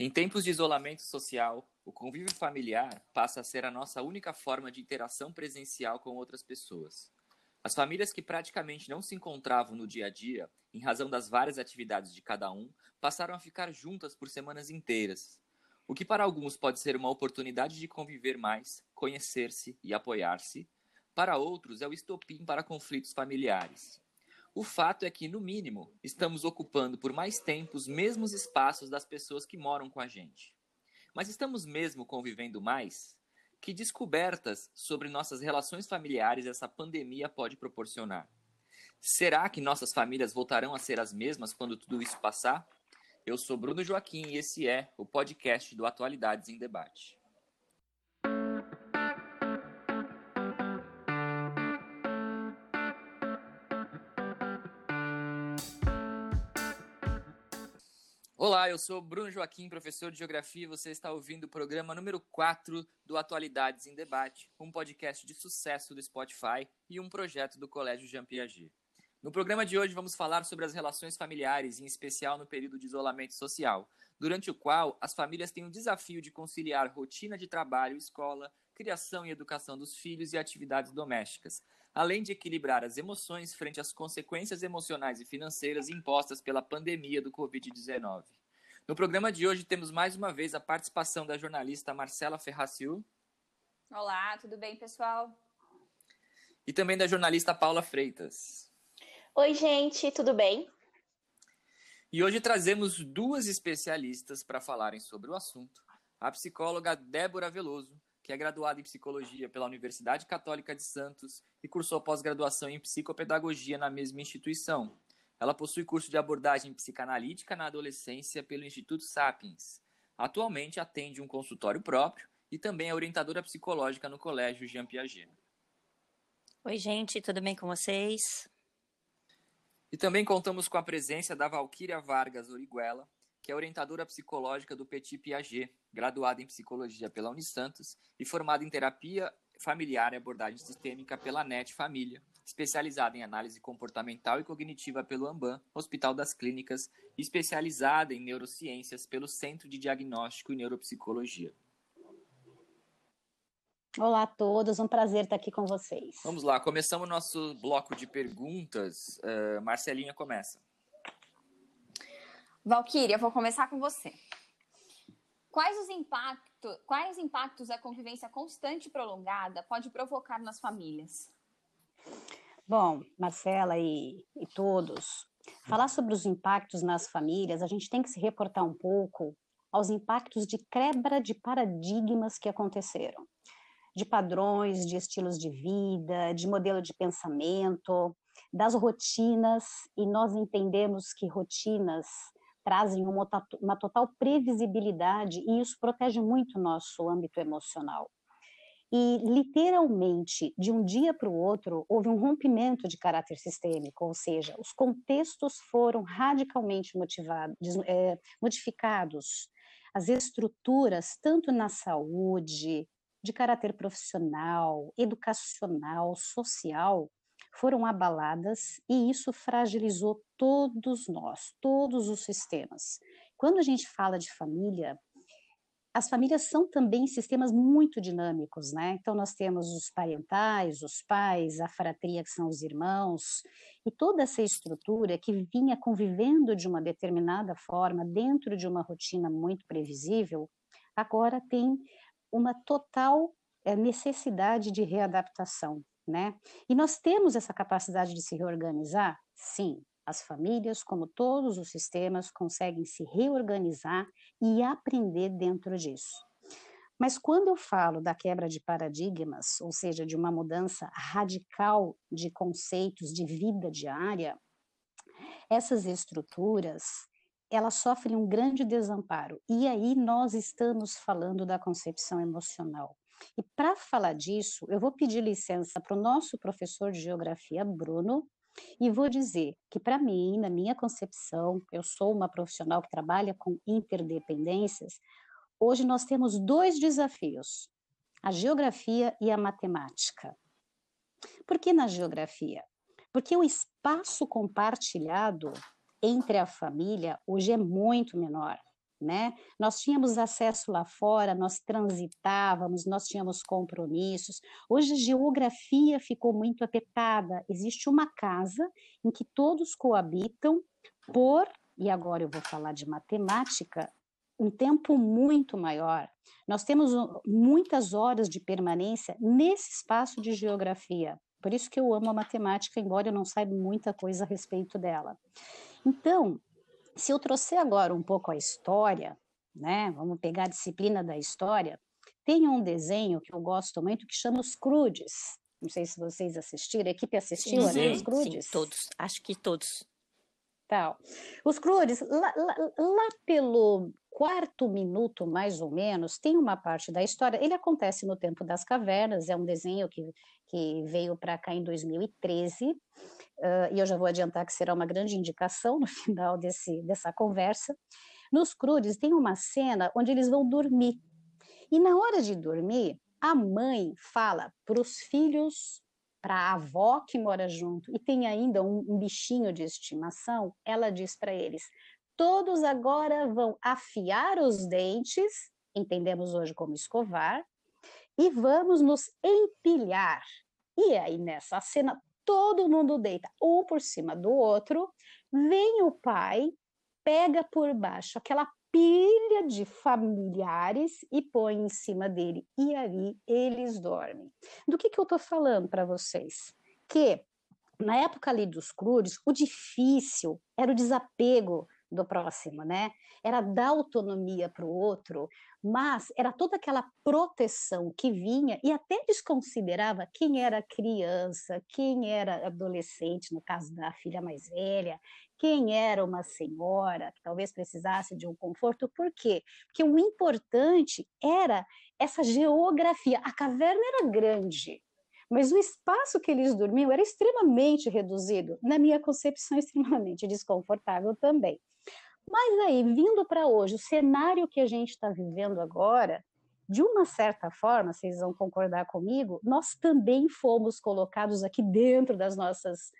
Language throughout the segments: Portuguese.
Em tempos de isolamento social, o convívio familiar passa a ser a nossa única forma de interação presencial com outras pessoas. As famílias que praticamente não se encontravam no dia a dia, em razão das várias atividades de cada um, passaram a ficar juntas por semanas inteiras. O que para alguns pode ser uma oportunidade de conviver mais, conhecer-se e apoiar-se, para outros é o estopim para conflitos familiares. O fato é que, no mínimo, estamos ocupando por mais tempo os mesmos espaços das pessoas que moram com a gente. Mas estamos mesmo convivendo mais? Que descobertas sobre nossas relações familiares essa pandemia pode proporcionar? Será que nossas famílias voltarão a ser as mesmas quando tudo isso passar? Eu sou Bruno Joaquim e esse é o podcast do Atualidades em Debate. Olá, eu sou Bruno Joaquim, professor de Geografia, e você está ouvindo o programa número 4 do Atualidades em Debate, um podcast de sucesso do Spotify e um projeto do Colégio Jean Piaget. No programa de hoje vamos falar sobre as relações familiares, em especial no período de isolamento social, durante o qual as famílias têm o desafio de conciliar rotina de trabalho, escola, criação e educação dos filhos e atividades domésticas, além de equilibrar as emoções frente às consequências emocionais e financeiras impostas pela pandemia do Covid-19. No programa de hoje temos mais uma vez a participação da jornalista Marcela Ferraciu. Olá, tudo bem, pessoal? E também da jornalista Paula Freitas. Oi, gente, tudo bem? E hoje trazemos duas especialistas para falarem sobre o assunto. A psicóloga Débora Veloso, que é graduada em psicologia pela Universidade Católica de Santos e cursou pós-graduação em psicopedagogia na mesma instituição. Ela possui curso de abordagem psicanalítica na adolescência pelo Instituto Sapiens. Atualmente atende um consultório próprio e também é orientadora psicológica no Colégio Jean Piaget. Oi, gente, tudo bem com vocês? E também contamos com a presença da Valquíria Vargas Origuela, que é orientadora psicológica do Petit Piaget, graduada em psicologia pela Unisantos e formada em terapia familiar e abordagem sistêmica pela NET Família, especializada em análise comportamental e cognitiva pelo AMBAN, Hospital das Clínicas, e especializada em neurociências pelo Centro de Diagnóstico e Neuropsicologia. Olá a todos, um prazer estar aqui com vocês. Vamos lá, começamos nosso bloco de perguntas. Uh, Marcelinha começa. Valquíria, vou começar com você. Quais os impactos, quais impactos a convivência constante e prolongada pode provocar nas famílias? Bom, Marcela e, e todos, falar sobre os impactos nas famílias, a gente tem que se reportar um pouco aos impactos de quebra de paradigmas que aconteceram, de padrões, de estilos de vida, de modelo de pensamento, das rotinas, e nós entendemos que rotinas trazem uma, uma total previsibilidade e isso protege muito o nosso âmbito emocional. E, literalmente, de um dia para o outro, houve um rompimento de caráter sistêmico, ou seja, os contextos foram radicalmente é, modificados, as estruturas, tanto na saúde, de caráter profissional, educacional, social, foram abaladas e isso fragilizou todos nós, todos os sistemas. Quando a gente fala de família, as famílias são também sistemas muito dinâmicos, né? Então nós temos os parentais, os pais, a fratria que são os irmãos, e toda essa estrutura que vinha convivendo de uma determinada forma dentro de uma rotina muito previsível, agora tem uma total eh, necessidade de readaptação né? E nós temos essa capacidade de se reorganizar? Sim. As famílias, como todos os sistemas, conseguem se reorganizar e aprender dentro disso. Mas quando eu falo da quebra de paradigmas, ou seja, de uma mudança radical de conceitos de vida diária, essas estruturas elas sofrem um grande desamparo. E aí nós estamos falando da concepção emocional. E para falar disso, eu vou pedir licença para o nosso professor de geografia, Bruno, e vou dizer que, para mim, na minha concepção, eu sou uma profissional que trabalha com interdependências. Hoje nós temos dois desafios: a geografia e a matemática. Por que na geografia? Porque o espaço compartilhado entre a família hoje é muito menor. Né? Nós tínhamos acesso lá fora, nós transitávamos, nós tínhamos compromissos. Hoje a geografia ficou muito apertada. Existe uma casa em que todos coabitam por, e agora eu vou falar de matemática, um tempo muito maior. Nós temos muitas horas de permanência nesse espaço de geografia. Por isso que eu amo a matemática, embora eu não saiba muita coisa a respeito dela. Então, se eu trouxer agora um pouco a história, né? Vamos pegar a disciplina da história. Tem um desenho que eu gosto muito que chama Os Crudes. Não sei se vocês assistiram. A equipe assistiu sim, a Os Crudes? Sim, todos. Acho que todos. Tal. Os Crudes, lá, lá, lá pelo quarto minuto, mais ou menos, tem uma parte da história. Ele acontece no tempo das cavernas. É um desenho que, que veio para cá em 2013 uh, e eu já vou adiantar que será uma grande indicação no final desse, dessa conversa. Nos Crudes tem uma cena onde eles vão dormir. E na hora de dormir, a mãe fala para os filhos, para a avó que mora junto, e tem ainda um, um bichinho de estimação, ela diz para eles: todos agora vão afiar os dentes, entendemos hoje como escovar, e vamos nos empilhar. E aí, nessa cena, todo mundo deita um por cima do outro, vem o pai, pega por baixo aquela pilha de familiares e põe em cima dele. E aí eles dormem. Do que, que eu estou falando para vocês? Que na época ali dos crudes, o difícil era o desapego do próximo, né? Era dar autonomia para o outro, mas era toda aquela proteção que vinha e até desconsiderava quem era criança, quem era adolescente, no caso da filha mais velha, quem era uma senhora que talvez precisasse de um conforto. Por quê? Porque o importante era essa geografia. A caverna era grande, mas o espaço que eles dormiam era extremamente reduzido, na minha concepção, extremamente desconfortável também. Mas aí, vindo para hoje, o cenário que a gente está vivendo agora, de uma certa forma, vocês vão concordar comigo, nós também fomos colocados aqui dentro das nossas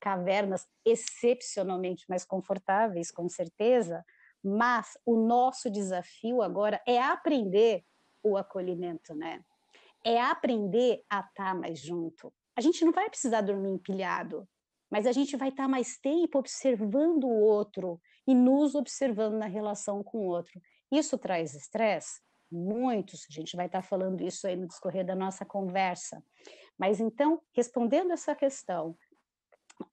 cavernas excepcionalmente mais confortáveis, com certeza, mas o nosso desafio agora é aprender o acolhimento, né? É aprender a estar tá mais junto. A gente não vai precisar dormir empilhado, mas a gente vai estar tá mais tempo observando o outro e nos observando na relação com o outro. Isso traz estresse? Muitos, a gente vai estar falando isso aí no discorrer da nossa conversa. Mas então, respondendo essa questão,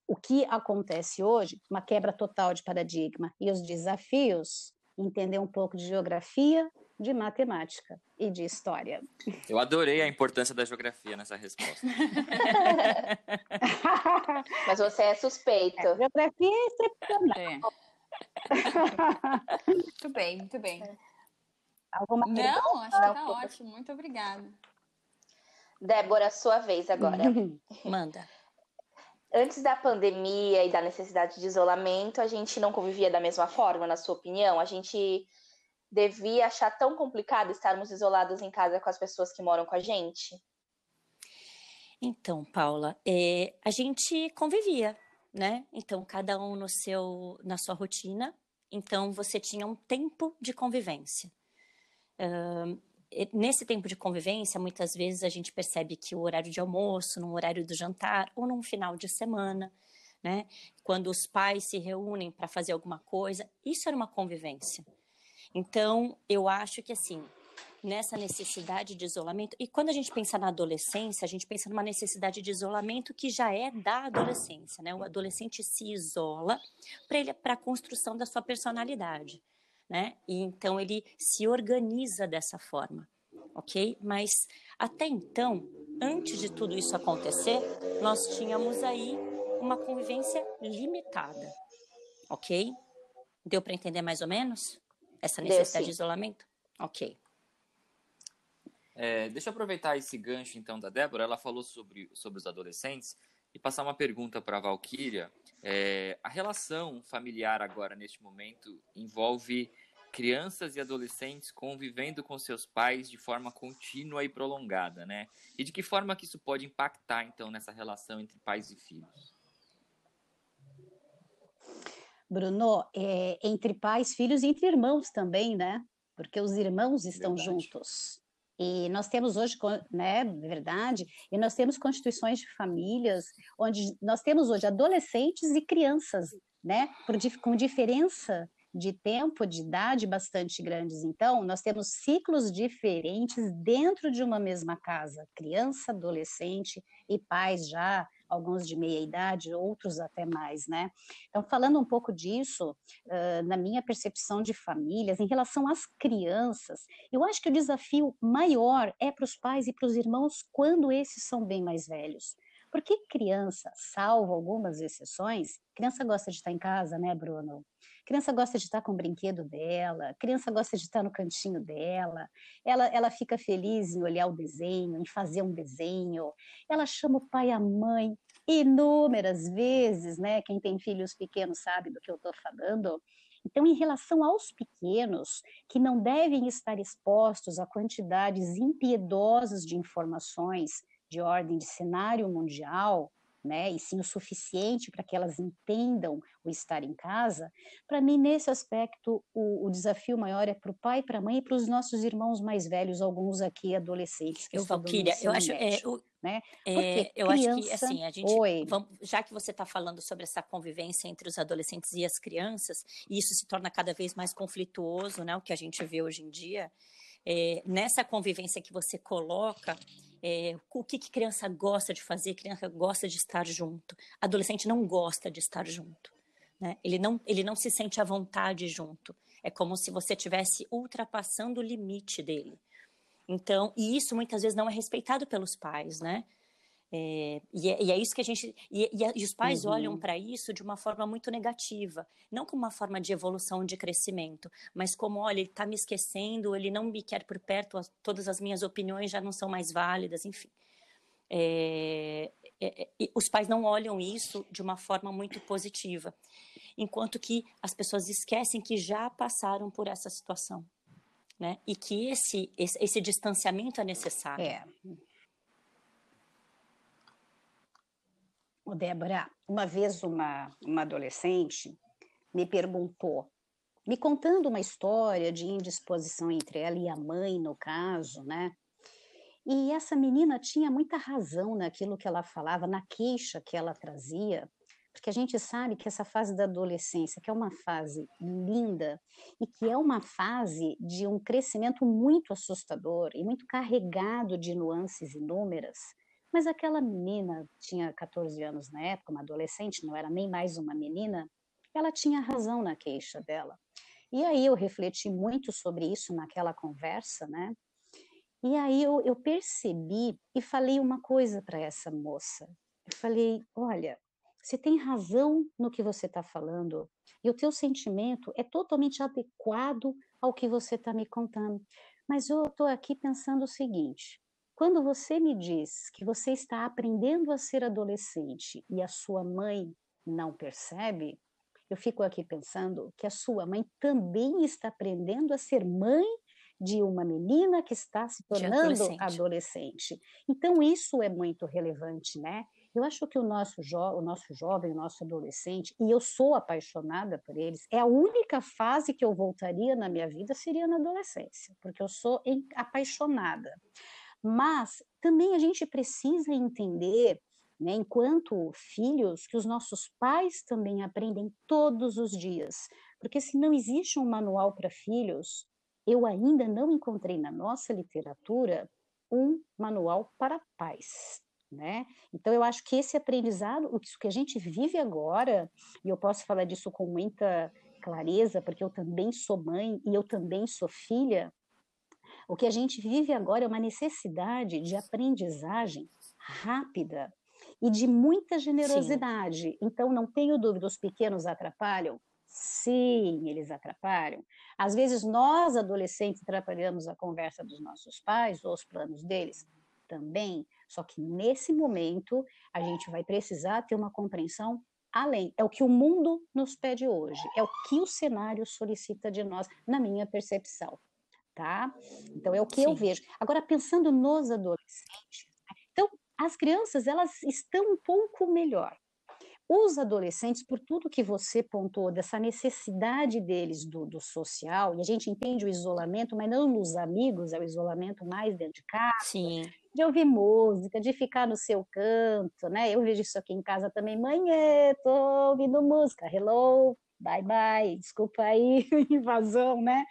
o que acontece hoje? Uma quebra total de paradigma e os desafios, entender um pouco de geografia, de matemática e de história. Eu adorei a importância da geografia nessa resposta. Mas você é suspeito. É, geografia é excepcional. É muito bem, muito bem. Alguma Não, acho que tá ótimo. Muito obrigada. Débora, sua vez agora. Manda. Antes da pandemia e da necessidade de isolamento, a gente não convivia da mesma forma, na sua opinião? A gente devia achar tão complicado estarmos isolados em casa com as pessoas que moram com a gente? Então, Paula, é, a gente convivia, né? Então, cada um no seu, na sua rotina. Então, você tinha um tempo de convivência. Uh, nesse tempo de convivência, muitas vezes a gente percebe que o horário de almoço, no horário do jantar ou num final de semana, né? Quando os pais se reúnem para fazer alguma coisa, isso era uma convivência. Então, eu acho que assim, nessa necessidade de isolamento. E quando a gente pensa na adolescência, a gente pensa numa necessidade de isolamento que já é da adolescência, né? O adolescente se isola para a construção da sua personalidade, né? E então ele se organiza dessa forma, ok? Mas até então, antes de tudo isso acontecer, nós tínhamos aí uma convivência limitada, ok? Deu para entender mais ou menos essa necessidade de isolamento? Ok. É, deixa eu aproveitar esse gancho então da Débora. Ela falou sobre, sobre os adolescentes e passar uma pergunta para a Valquíria. É, a relação familiar agora, neste momento, envolve crianças e adolescentes convivendo com seus pais de forma contínua e prolongada, né? E de que forma que isso pode impactar, então, nessa relação entre pais e filhos? Bruno, é, entre pais, filhos e entre irmãos também, né? Porque os irmãos estão Verdade. juntos. E nós temos hoje, né, verdade, e nós temos constituições de famílias onde nós temos hoje adolescentes e crianças, né, por, com diferença de tempo, de idade bastante grandes. Então, nós temos ciclos diferentes dentro de uma mesma casa: criança, adolescente e pais já, alguns de meia idade, outros até mais, né? Então, falando um pouco disso, uh, na minha percepção de famílias, em relação às crianças, eu acho que o desafio maior é para os pais e para os irmãos quando esses são bem mais velhos. Porque criança, salvo algumas exceções, criança gosta de estar em casa, né, Bruno? Criança gosta de estar com o brinquedo dela, criança gosta de estar no cantinho dela, ela, ela fica feliz em olhar o desenho, em fazer um desenho, ela chama o pai e a mãe inúmeras vezes, né? Quem tem filhos pequenos sabe do que eu estou falando. Então, em relação aos pequenos, que não devem estar expostos a quantidades impiedosas de informações de ordem de cenário mundial, né, e sim o suficiente para que elas entendam o estar em casa, para mim, nesse aspecto, o, o desafio maior é para o pai, para a mãe e para os nossos irmãos mais velhos, alguns aqui adolescentes. Que eu, Valquíria, eu acho, é, o, né? É, eu criança... acho que, assim, a gente, vamos, já que você está falando sobre essa convivência entre os adolescentes e as crianças, e isso se torna cada vez mais conflituoso, né, o que a gente vê hoje em dia, é, nessa convivência que você coloca, é, o que, que criança gosta de fazer, criança gosta de estar junto. Adolescente não gosta de estar junto. Né? Ele, não, ele não se sente à vontade junto. É como se você estivesse ultrapassando o limite dele. Então, e isso muitas vezes não é respeitado pelos pais, né? É, e, é, e, é, isso que a gente. E, e, e os pais uhum. olham para isso de uma forma muito negativa, não como uma forma de evolução, de crescimento, mas como: olha, ele está me esquecendo, ele não me quer por perto, todas as minhas opiniões já não são mais válidas, enfim. É, é, é os pais não olham isso de uma forma muito positiva, enquanto que as pessoas esquecem que já passaram por essa situação. Né? E que esse, esse, esse distanciamento é necessário. É. Débora, uma vez uma, uma adolescente me perguntou, me contando uma história de indisposição entre ela e a mãe, no caso, né? E essa menina tinha muita razão naquilo que ela falava, na queixa que ela trazia, porque a gente sabe que essa fase da adolescência, que é uma fase linda e que é uma fase de um crescimento muito assustador e muito carregado de nuances inúmeras, mas aquela menina, tinha 14 anos na época, uma adolescente, não era nem mais uma menina, ela tinha razão na queixa dela. E aí eu refleti muito sobre isso naquela conversa, né? E aí eu, eu percebi e falei uma coisa para essa moça. Eu falei: olha, você tem razão no que você está falando, e o teu sentimento é totalmente adequado ao que você está me contando. Mas eu estou aqui pensando o seguinte: quando você me diz que você está aprendendo a ser adolescente e a sua mãe não percebe, eu fico aqui pensando que a sua mãe também está aprendendo a ser mãe de uma menina que está se tornando adolescente. adolescente. Então isso é muito relevante, né? Eu acho que o nosso, o nosso jovem, o nosso adolescente, e eu sou apaixonada por eles, é a única fase que eu voltaria na minha vida seria na adolescência, porque eu sou apaixonada. Mas também a gente precisa entender, né, enquanto filhos, que os nossos pais também aprendem todos os dias. Porque se não existe um manual para filhos, eu ainda não encontrei na nossa literatura um manual para pais. Né? Então, eu acho que esse aprendizado, isso que a gente vive agora, e eu posso falar disso com muita clareza, porque eu também sou mãe e eu também sou filha, o que a gente vive agora é uma necessidade de aprendizagem rápida e de muita generosidade. Sim. Então, não tenho dúvida, os pequenos atrapalham? Sim, eles atrapalham. Às vezes, nós, adolescentes, atrapalhamos a conversa dos nossos pais ou os planos deles também. Só que nesse momento, a gente vai precisar ter uma compreensão além. É o que o mundo nos pede hoje, é o que o cenário solicita de nós, na minha percepção tá? Então é o que Sim. eu vejo. Agora pensando nos adolescentes, então as crianças elas estão um pouco melhor, os adolescentes, por tudo que você pontuou, dessa necessidade deles do, do, social, e a gente entende o isolamento, mas não nos amigos, é o isolamento mais dentro de casa, Sim. de ouvir música, de ficar no seu canto, né? Eu vejo isso aqui em casa também, mãe, tô ouvindo música, hello, bye bye, desculpa aí, invasão, né?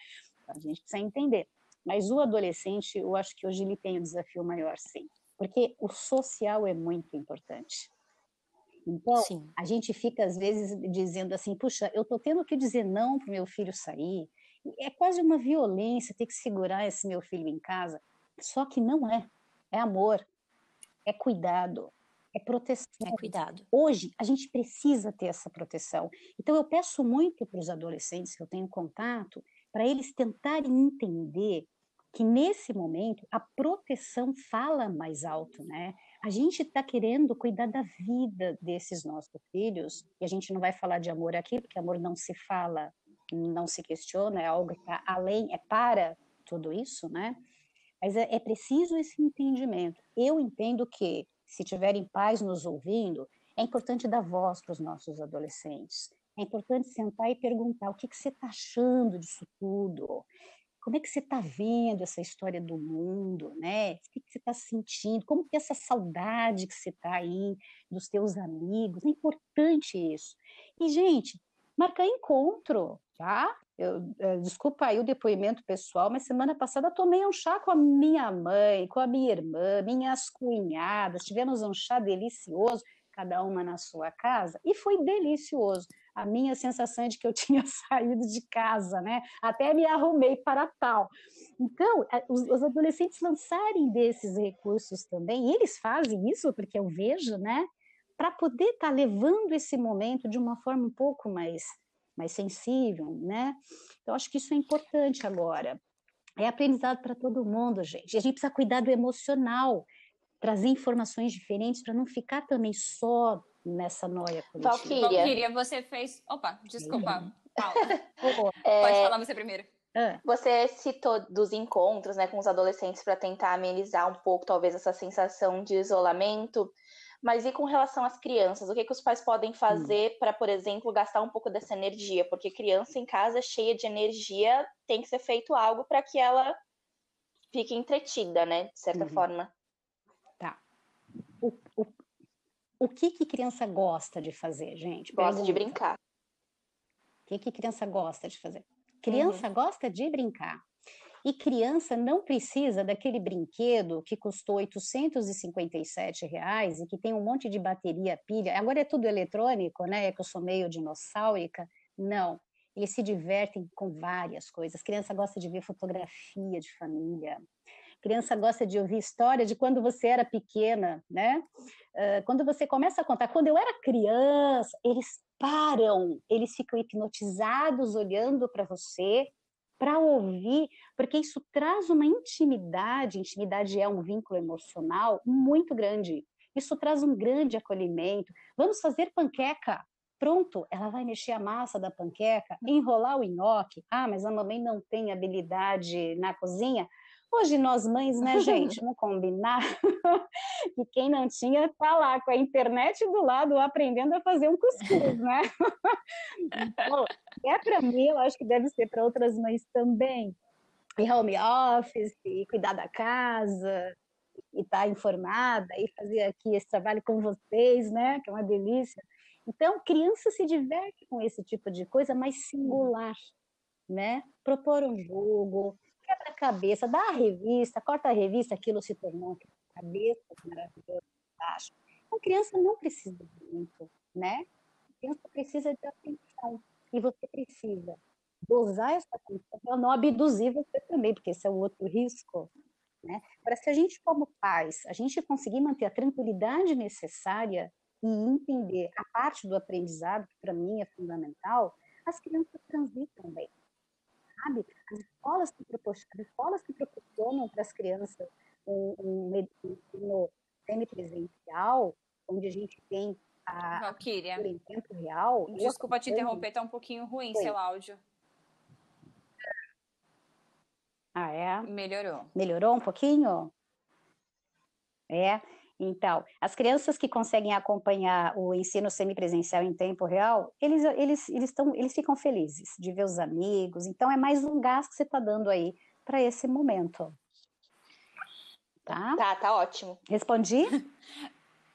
A gente precisa entender. Mas o adolescente, eu acho que hoje ele tem um desafio maior, sim, porque o social é muito importante então, Sim. a gente fica, às vezes, dizendo assim: puxa, eu estou tendo que dizer não para o meu filho sair. É quase uma violência ter que segurar esse meu filho em casa. Só que não é. É amor, é cuidado, é proteção. É cuidado. Hoje, a gente precisa ter essa proteção. Então, eu peço muito para os adolescentes que eu tenho contato, para eles tentarem entender que nesse momento a proteção fala mais alto, né? a gente está querendo cuidar da vida desses nossos filhos, e a gente não vai falar de amor aqui, porque amor não se fala, não se questiona, é algo que está além, é para tudo isso, né? Mas é, é preciso esse entendimento. Eu entendo que, se tiverem pais nos ouvindo, é importante dar voz para os nossos adolescentes. É importante sentar e perguntar o que, que você está achando disso tudo. Como é que você está vendo essa história do mundo, né? O que, que você está sentindo? Como que é essa saudade que você está aí dos teus amigos? É importante isso. E, gente, marcar encontro, tá? Eu, é, desculpa aí o depoimento pessoal, mas semana passada tomei um chá com a minha mãe, com a minha irmã, minhas cunhadas, tivemos um chá delicioso, cada uma na sua casa, e foi delicioso a minha sensação é de que eu tinha saído de casa, né? Até me arrumei para tal. Então, os, os adolescentes lançarem desses recursos também, e eles fazem isso, porque eu vejo, né? Para poder estar tá levando esse momento de uma forma um pouco mais, mais sensível, né? Então, acho que isso é importante agora. É aprendizado para todo mundo, gente. E a gente precisa cuidar do emocional, trazer informações diferentes para não ficar também só nessa noia coletiva. Valquíria. Valquíria, você fez... Opa, desculpa, Paula. é... Pode falar você primeiro. Ah. Você citou dos encontros né, com os adolescentes para tentar amenizar um pouco, talvez, essa sensação de isolamento. Mas e com relação às crianças? O que, que os pais podem fazer hum. para, por exemplo, gastar um pouco dessa energia? Porque criança em casa cheia de energia tem que ser feito algo para que ela fique entretida, né? De certa uhum. forma. Tá. O, o, o que que criança gosta de fazer, gente? Gosta de brincar. O que que criança gosta de fazer? Criança uhum. gosta de brincar. E criança não precisa daquele brinquedo que custou 857 reais e que tem um monte de bateria, pilha. Agora é tudo eletrônico, né? É que eu sou meio dinossáurica. Não. Eles se divertem com várias coisas. Criança gosta de ver fotografia de família criança gosta de ouvir história de quando você era pequena, né? Uh, quando você começa a contar, quando eu era criança, eles param, eles ficam hipnotizados olhando para você, para ouvir, porque isso traz uma intimidade, intimidade é um vínculo emocional muito grande. Isso traz um grande acolhimento. Vamos fazer panqueca. Pronto, ela vai mexer a massa da panqueca, enrolar o nhoque. Ah, mas a mamãe não tem habilidade na cozinha. Hoje nós mães, né, gente, vamos combinar que quem não tinha tá lá com a internet do lado aprendendo a fazer um cuscuz, né? então, é para mim, eu acho que deve ser para outras mães também. E home office, e cuidar da casa, e estar tá informada, e fazer aqui esse trabalho com vocês, né? Que é uma delícia. Então, criança se diverte com esse tipo de coisa mais singular, né? Propor um jogo, quebra-cabeça, dá a revista, corta a revista, aquilo se tornou um quebra-cabeça maravilhoso, acho. A criança não precisa de muito, né? A criança precisa de atenção. E você precisa dosar essa atenção para não abduzir você também, porque esse é o outro risco. Né? Para se a gente, como pais, a gente conseguir manter a tranquilidade necessária e entender a parte do aprendizado, que para mim é fundamental, as crianças transitam bem sabe? As escolas que, as escolas que proporcionam para as crianças um, um ensino semipresencial, onde a gente tem a Valkyria. em tempo real. Desculpa te interromper, está um pouquinho ruim Foi. seu áudio. Ah, é? Melhorou. Melhorou um pouquinho? É. Então, as crianças que conseguem acompanhar o ensino semipresencial em tempo real, eles, eles, eles, tão, eles ficam felizes de ver os amigos. Então, é mais um gás que você está dando aí para esse momento. Tá? Tá, tá ótimo. Respondi?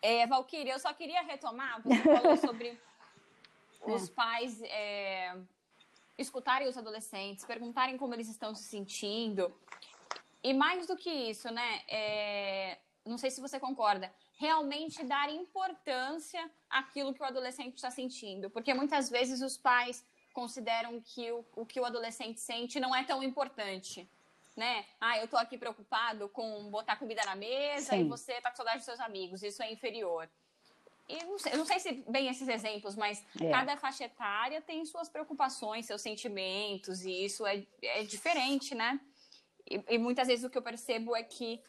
É, Valquíria, eu só queria retomar, você falou sobre os pais é, escutarem os adolescentes, perguntarem como eles estão se sentindo. E mais do que isso, né? É, não sei se você concorda, realmente dar importância àquilo que o adolescente está sentindo. Porque muitas vezes os pais consideram que o, o que o adolescente sente não é tão importante. Né? Ah, eu tô aqui preocupado com botar comida na mesa Sim. e você tá com saudade dos seus amigos. Isso é inferior. E não sei, eu não sei se bem esses exemplos, mas é. cada faixa etária tem suas preocupações, seus sentimentos, e isso é, é diferente, né? E, e muitas vezes o que eu percebo é que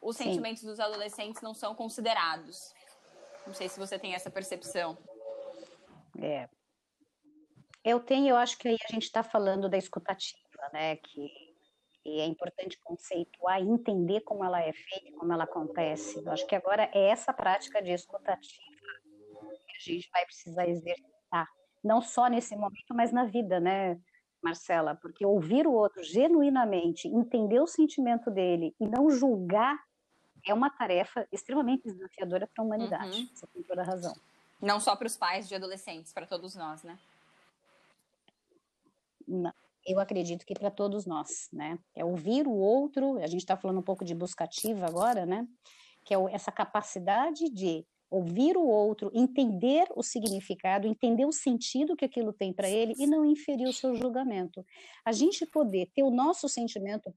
os Sim. sentimentos dos adolescentes não são considerados. Não sei se você tem essa percepção. É. Eu tenho, eu acho que aí a gente está falando da escutativa, né? Que, é importante conceituar entender como ela é feita, como ela acontece. Eu acho que agora é essa prática de escutativa que a gente vai precisar exercitar, não só nesse momento, mas na vida, né? Marcela, porque ouvir o outro genuinamente, entender o sentimento dele e não julgar é uma tarefa extremamente desafiadora para a humanidade. Uhum. Você tem toda a razão. Não só para os pais de adolescentes, para todos nós, né? Não. Eu acredito que para todos nós, né? É ouvir o outro, a gente está falando um pouco de buscativa agora, né? Que é essa capacidade de ouvir o outro, entender o significado, entender o sentido que aquilo tem para ele e não inferir o seu julgamento. A gente poder ter o nosso sentimento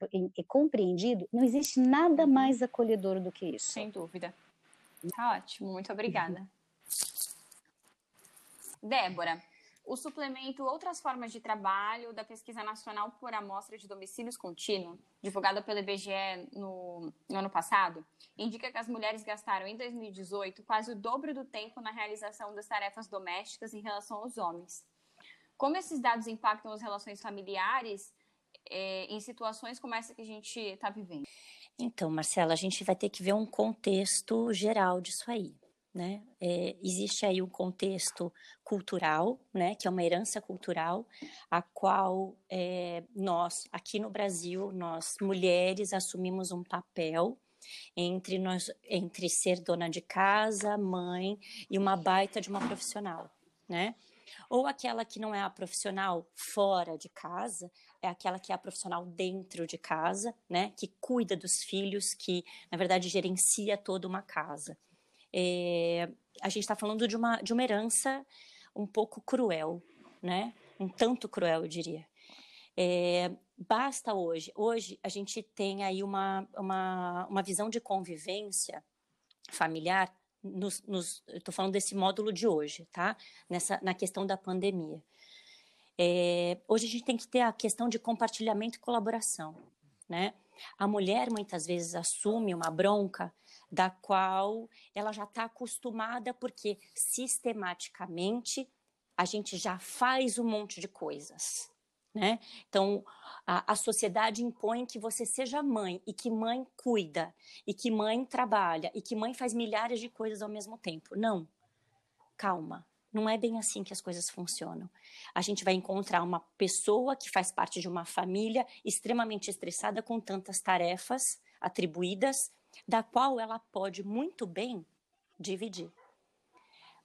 compreendido, não existe nada uhum. mais acolhedor do que isso. Sem dúvida. Tá ótimo, muito obrigada. Débora, o suplemento Outras Formas de Trabalho da Pesquisa Nacional por Amostra de Domicílios Contínuo, divulgada pelo IBGE no, no, ano passado, indica que as mulheres gastaram em 2018 quase o dobro do tempo na realização das tarefas domésticas em relação aos homens. Como esses dados impactam as relações familiares é, em situações como essa que a gente está vivendo? Então, Marcela, a gente vai ter que ver um contexto geral disso aí né? É, existe aí um contexto cultural, né, que é uma herança cultural, a qual é, nós, aqui no Brasil, nós mulheres assumimos um papel entre nós, entre ser dona de casa, mãe e uma baita de uma profissional, né? Ou aquela que não é a profissional fora de casa, é aquela que é a profissional dentro de casa, né? Que cuida dos filhos, que na verdade gerencia toda uma casa. É, a gente está falando de uma, de uma herança um pouco cruel, né? Um tanto cruel, eu diria. É, basta hoje. Hoje a gente tem aí uma, uma, uma visão de convivência familiar. Estou falando desse módulo de hoje, tá? Nessa, na questão da pandemia. É, hoje a gente tem que ter a questão de compartilhamento e colaboração, né? A mulher muitas vezes assume uma bronca da qual ela já está acostumada, porque sistematicamente a gente já faz um monte de coisas. Né? Então, a, a, sociedade impõe que você seja mãe e que mãe cuida, e que mãe trabalha, e que mãe faz milhares de coisas ao mesmo tempo. Não. Calma. Não é bem assim que as coisas funcionam. A gente vai encontrar uma pessoa que faz parte de uma família extremamente estressada com tantas tarefas atribuídas da qual ela pode muito bem dividir.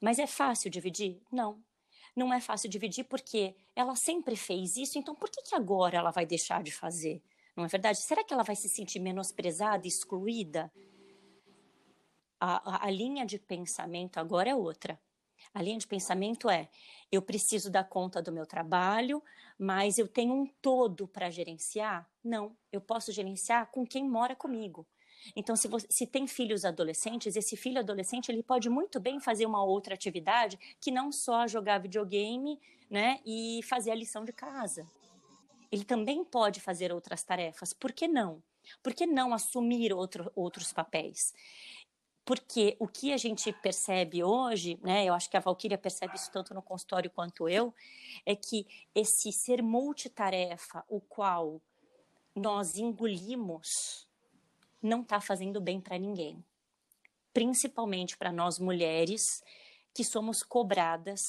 Mas é fácil dividir? Não. Não é fácil dividir porque ela sempre fez isso, então por que, que agora ela vai deixar de fazer? Não é verdade? Será que ela vai se sentir menosprezada, excluída? A, a, a linha de pensamento agora é outra. A linha de pensamento é: eu preciso dar conta do meu trabalho, mas eu tenho um todo para gerenciar? Não, eu posso gerenciar com quem mora comigo. Então, se, você, se tem filhos adolescentes, esse filho adolescente ele pode muito bem fazer uma outra atividade que não só jogar videogame né, e fazer a lição de casa. Ele também pode fazer outras tarefas. Por que não? Por que não assumir outro, outros papéis? Porque o que a gente percebe hoje, né, eu acho que a Valquíria percebe isso tanto no consultório quanto eu, é que esse ser multitarefa, o qual nós engolimos não está fazendo bem para ninguém. principalmente para nós mulheres que somos cobradas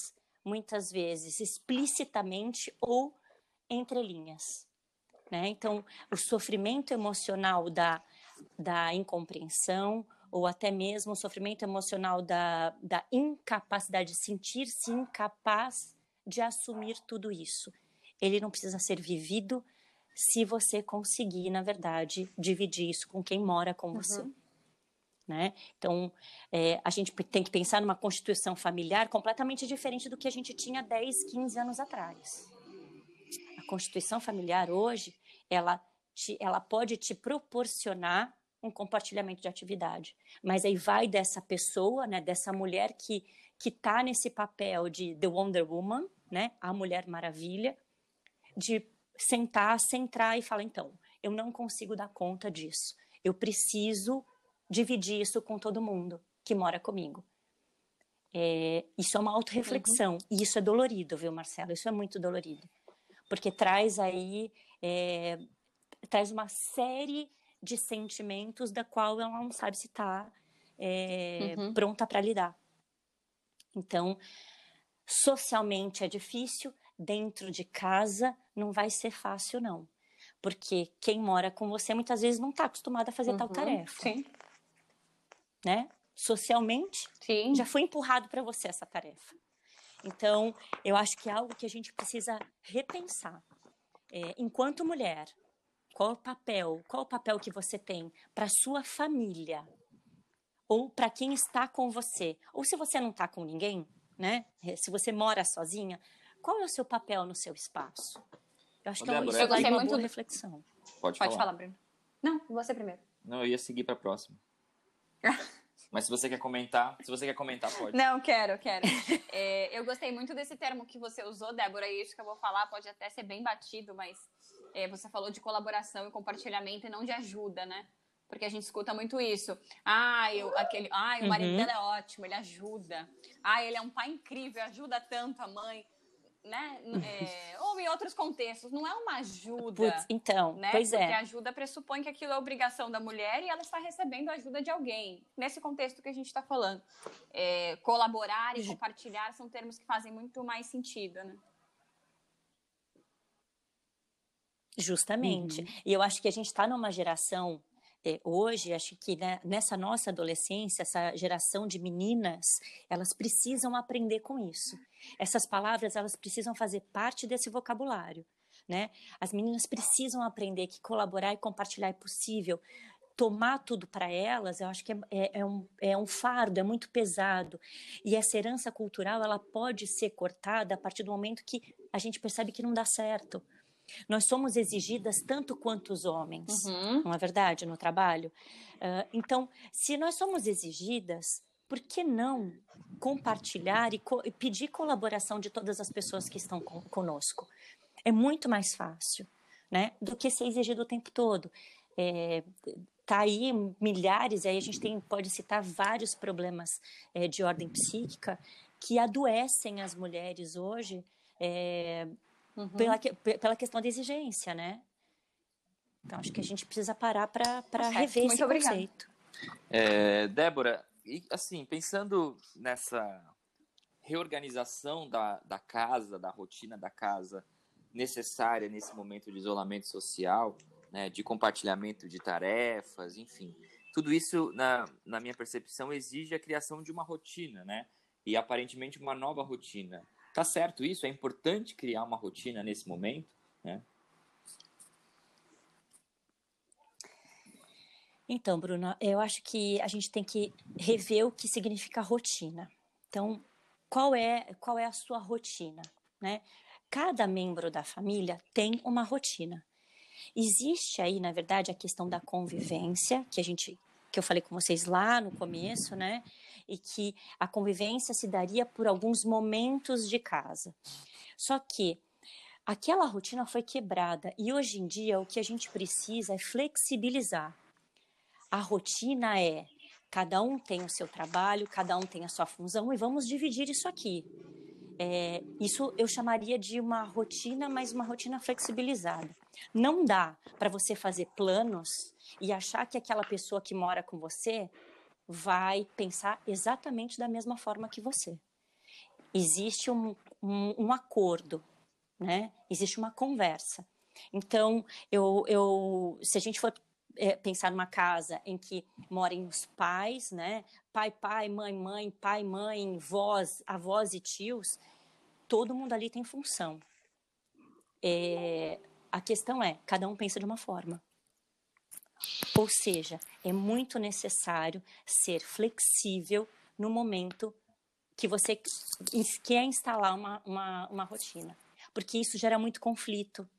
muitas vezes explicitamente ou entre linhas. Né? Então, o sofrimento emocional da, da incompreensão, ou até mesmo o sofrimento emocional da, da incapacidade de sentir-se incapaz de assumir tudo isso. Ele não precisa ser vivido se você conseguir, na verdade, dividir isso com quem mora com você. Uhum. Né? Então, é, a gente tem que pensar numa constituição familiar completamente diferente do que a gente tinha 10, 15 anos atrás. A constituição familiar hoje, ela, te, ela pode te proporcionar um compartilhamento de atividade, mas aí vai dessa pessoa, né, dessa mulher que que está nesse papel de The Wonder Woman, né, a Mulher Maravilha, de sentar, centrar e falar então, eu não consigo dar conta disso, eu preciso dividir isso com todo mundo que mora comigo. É, isso é uma autorreflexão. Uhum. E isso é dolorido, viu, Marcelo? Isso é muito dolorido. Porque traz aí. É, traz uma série de sentimentos da qual ela não sabe se está é, uhum. pronta para lidar. Então, socialmente é difícil, dentro de casa não vai ser fácil, não. Porque quem mora com você muitas vezes não está acostumado a fazer uhum. tal tarefa. Sim né? Socialmente, Sim. já foi empurrado para você essa tarefa. Então, eu acho que é algo que a gente precisa repensar. É, enquanto mulher, qual o papel, qual o papel que você tem para sua família ou para quem está com você, ou se você não está com ninguém, né? Se você mora sozinha, qual é o seu papel no seu espaço? Eu acho que é, isso é uma boa reflexão. Pode, Pode falar. falar, Bruno. Não, você primeiro. Não, eu ia seguir para a próxima. Mas se você quer comentar, se você quer comentar, pode. Não, quero, quero. É, eu gostei muito desse termo que você usou, Débora, e isso que eu vou falar pode até ser bem batido, mas é, você falou de colaboração e compartilhamento e não de ajuda, né? Porque a gente escuta muito isso. Ah, eu, aquele, ah o marido uhum. dela é ótimo, ele ajuda. Ah, ele é um pai incrível, ajuda tanto a mãe né? É, ou em outros contextos, não é uma ajuda. Putz, então, né? pois Porque é. Porque ajuda pressupõe que aquilo é obrigação da mulher e ela está recebendo a ajuda de alguém. Nesse contexto que a gente está falando. É, colaborar e compartilhar são termos que fazem muito mais sentido, né? Justamente. Uhum. E eu acho que a gente está numa geração hoje, acho que né, nessa nossa adolescência, essa geração de meninas, elas precisam aprender com isso. Essas palavras, elas precisam fazer parte desse vocabulário, né? As meninas precisam aprender que colaborar e compartilhar é possível. Tomar tudo para elas, eu acho que é, é, é, um, é um fardo, é muito pesado. E essa herança cultural, ela pode ser cortada a partir do momento que a gente percebe que não dá certo nós somos exigidas tanto quanto os homens, uhum. não é verdade, no trabalho? Uh, então, se nós somos exigidas, por que não compartilhar e, co e pedir colaboração de todas as pessoas que estão conosco? É muito mais fácil, né, do que ser exigido o tempo todo. É, tá aí milhares, aí a gente tem, pode citar vários problemas é, de ordem psíquica que adoecem as mulheres hoje é, uhum. pela, pela questão da exigência, né? Então, acho que a gente precisa parar para tá rever Muito esse obrigada. conceito. É, Débora, e assim, pensando nessa reorganização da, da casa, da rotina da casa, necessária nesse momento de isolamento social, né, de compartilhamento de tarefas, enfim. Tudo isso, na, na minha percepção, exige a criação de uma rotina, né? E aparentemente uma nova rotina. Tá certo isso? É importante criar uma rotina nesse momento, né? Então, Bruna, eu acho que a gente tem que rever o que significa rotina. Então, qual é qual é a sua rotina, né? Cada membro da família tem uma rotina. Existe aí, na verdade, a questão da convivência, que a gente que eu falei com vocês lá no começo, né? e que a convivência se daria por alguns momentos de casa. Só que aquela rotina foi quebrada e hoje em dia o que a gente precisa é flexibilizar. A rotina é cada um tem o seu trabalho, cada um tem a sua função e vamos dividir isso aqui. É, isso eu chamaria de uma rotina, mas uma rotina flexibilizada. Não dá para você fazer planos e achar que aquela pessoa que mora com você vai pensar exatamente da mesma forma que você. Existe um, um, um acordo, né? Existe uma conversa. Então, eu, eu, se a gente for é, pensar numa casa em que morem os pais, né? Pai, pai, mãe, mãe, pai, mãe, vós, avós e tios, todo mundo ali tem função. É, a questão é, cada um pensa de uma forma. Ou seja, é muito necessário ser flexível no momento que você quer instalar uma, uma, uma rotina, porque isso gera muito conflito.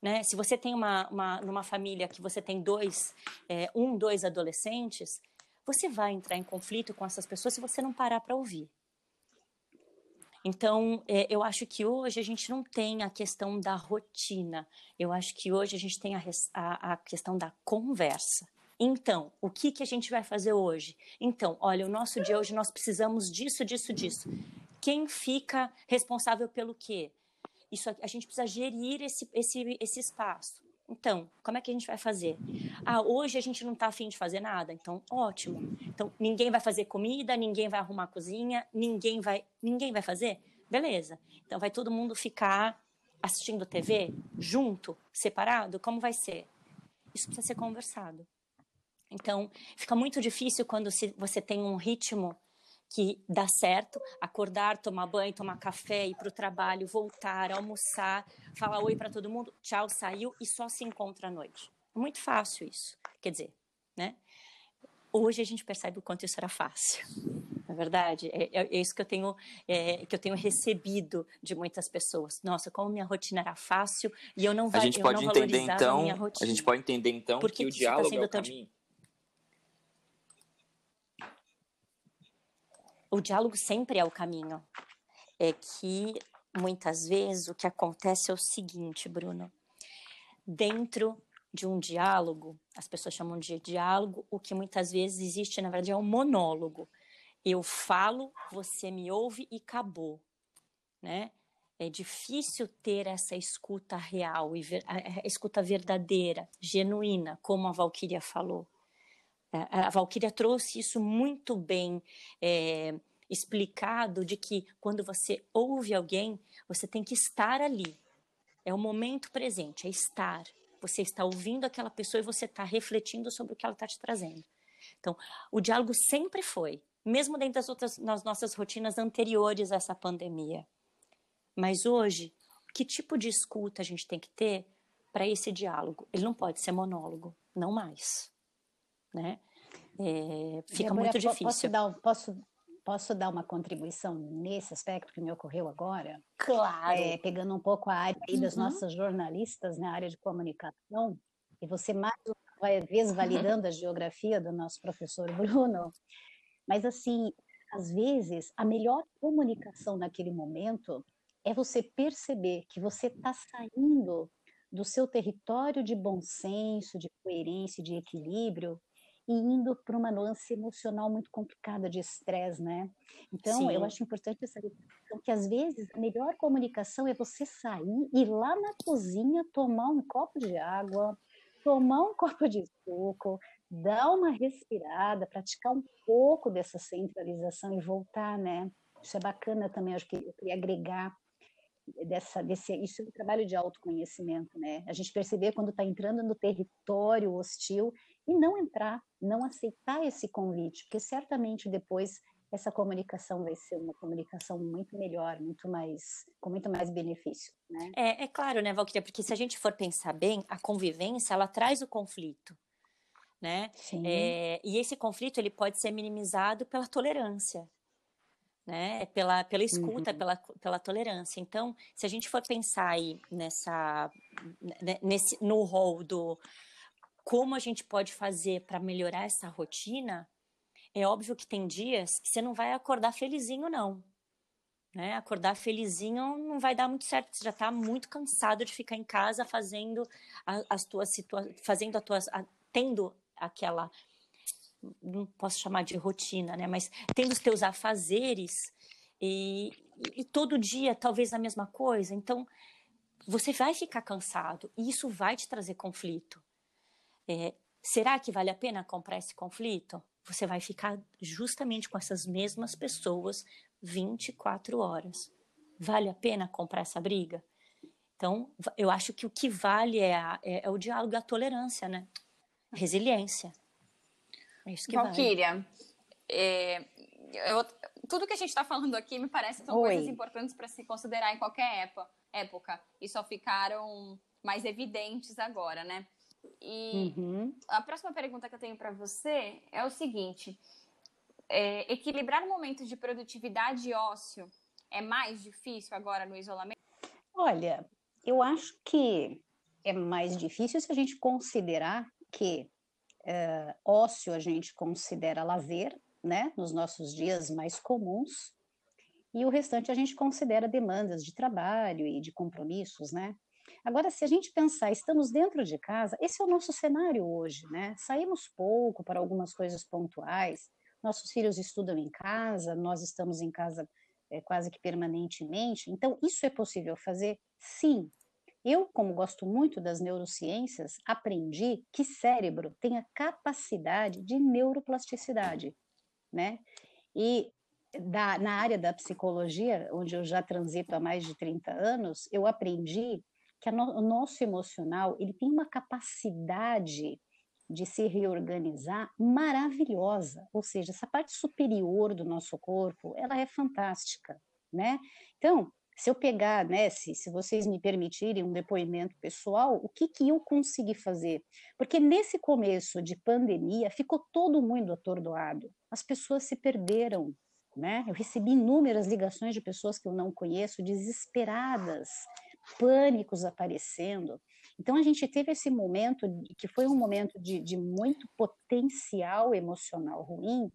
Né? Se você tem uma, uma numa família que você tem dois, é, um, dois adolescentes, você vai entrar em conflito com essas pessoas se você não parar para ouvir. Então, é, eu acho que hoje a gente não tem a questão da rotina. Eu acho que hoje a gente tem a, a, a questão da conversa. Então, o que, que a gente vai fazer hoje? Então, olha, o nosso dia hoje nós precisamos disso, disso, disso. Quem fica responsável pelo quê? Isso, a gente precisa gerir esse, esse, esse espaço. Então, como é que a gente vai fazer? Ah, hoje a gente não está afim de fazer nada, então ótimo. Então, ninguém vai fazer comida, ninguém vai arrumar a cozinha, ninguém vai, ninguém vai fazer? Beleza. Então vai todo mundo ficar assistindo TV junto, separado? Como vai ser? Isso precisa ser conversado. Então, fica muito difícil quando você tem um ritmo que dá certo, acordar, tomar banho, tomar café, ir para o trabalho, voltar, almoçar, falar oi para todo mundo, tchau, saiu e só se encontra à noite. É muito fácil isso. Quer dizer, né? Hoje a gente percebe o quanto isso era fácil. Na é verdade, é, é, é, isso que eu tenho é, que eu tenho recebido de muitas pessoas. Nossa, como minha rotina era fácil e eu não a gente pode entender então, a minha rotina. A gente pode entender então Por que, que o tá diálogo tá é o caminho. O diálogo sempre é o caminho. É que muitas vezes o que acontece é o seguinte, Bruno. Dentro de um diálogo, as pessoas chamam de diálogo, o que muitas vezes existe, na verdade, é um monólogo. Eu falo, você me ouve e acabou, né? É difícil ter essa escuta real, a escuta verdadeira, genuína, como a Valquíria falou. A Valkyria trouxe isso muito bem é, explicado de que quando você ouve alguém, você tem que estar ali. É o momento presente, é estar. Você está ouvindo aquela pessoa e você está refletindo sobre o que ela está te trazendo. Então, o diálogo sempre foi, mesmo dentro das outras nas nossas rotinas anteriores a essa pandemia. Mas hoje, que tipo de escuta a gente tem que ter para esse diálogo? Ele não pode ser monólogo, não mais né? É, fica muito difícil. Posso dar, posso, posso dar uma contribuição nesse aspecto que me ocorreu agora? Claro. É, pegando um pouco a área uhum. das nossas jornalistas na área de comunicação, e você mais uma vez validando a geografia do nosso professor Bruno, mas assim, às vezes, a melhor comunicação naquele momento é você perceber que você está saindo do seu território de bom senso, de coerência, de equilíbrio, e indo para uma nuance emocional muito complicada de estresse, né? Então, Sim. eu acho importante essa reflexão que às vezes a melhor comunicação é você sair e lá na cozinha tomar um copo de água, tomar um copo de suco, dar uma respirada, praticar um pouco dessa centralização e voltar, né? Isso é bacana também, acho que eu queria agregar dessa desse isso é um trabalho de autoconhecimento, né? A gente perceber quando está entrando no território hostil e não entrar, não aceitar esse convite, porque certamente depois essa comunicação vai ser uma comunicação muito melhor, muito mais com muito mais benefício, né? É, é claro, né, Valquíria, porque se a gente for pensar bem, a convivência ela traz o conflito, né? É, e esse conflito ele pode ser minimizado pela tolerância, né? Pela pela escuta, uhum. pela pela tolerância. Então, se a gente for pensar aí nessa né, nesse no rol do como a gente pode fazer para melhorar essa rotina, é óbvio que tem dias que você não vai acordar felizinho, não. Né? Acordar felizinho não vai dar muito certo, você já está muito cansado de ficar em casa fazendo as tuas situações, fazendo as tuas, tendo aquela, não posso chamar de rotina, né? Mas tendo os teus afazeres e, e, todo dia talvez a mesma coisa, então você vai ficar cansado e isso vai te trazer conflito. É, será que vale a pena comprar esse conflito? você vai ficar justamente com essas mesmas pessoas 24 horas. Vale a pena comprar essa briga? Então, eu acho que o que vale é, a, é, é o diálogo a tolerância, né? Resiliência. Isso que Valkyria. É, eu, tudo que a gente está falando aqui me parece são Oi. coisas importantes para se considerar em qualquer época. E só ficaram mais evidentes agora, né? E uhum. a próxima pergunta que eu tenho para você é o seguinte: é, equilibrar momentos de produtividade e ócio é mais difícil agora no isolamento? Olha, eu acho que é mais difícil se a gente considerar que é, ócio a gente considera lazer, né, nos nossos dias mais comuns, e o restante a gente considera demandas de trabalho e de compromissos, né? Agora, se a gente pensar, estamos dentro de casa, esse é o nosso cenário hoje, né? Saímos pouco para algumas coisas pontuais, nossos filhos estudam em casa, nós estamos em casa é, quase que permanentemente, então isso é possível fazer? Sim. Eu, como gosto muito das neurociências, aprendi que cérebro tem a capacidade de neuroplasticidade, né? E da, na área da psicologia, onde eu já transito há mais de 30 anos, eu aprendi que no, o nosso emocional ele tem uma capacidade de se reorganizar maravilhosa, ou seja, essa parte superior do nosso corpo, ela é fantástica, né? Então, se eu pegar, né, se, se vocês me permitirem um depoimento pessoal, o que, que eu consegui fazer? Porque nesse começo de pandemia ficou todo mundo atordoado, as pessoas se perderam, né? Eu recebi inúmeras ligações de pessoas que eu não conheço, desesperadas, pânicos aparecendo. Então, a gente teve esse momento, que foi um momento de, de muito potencial emocional ruim,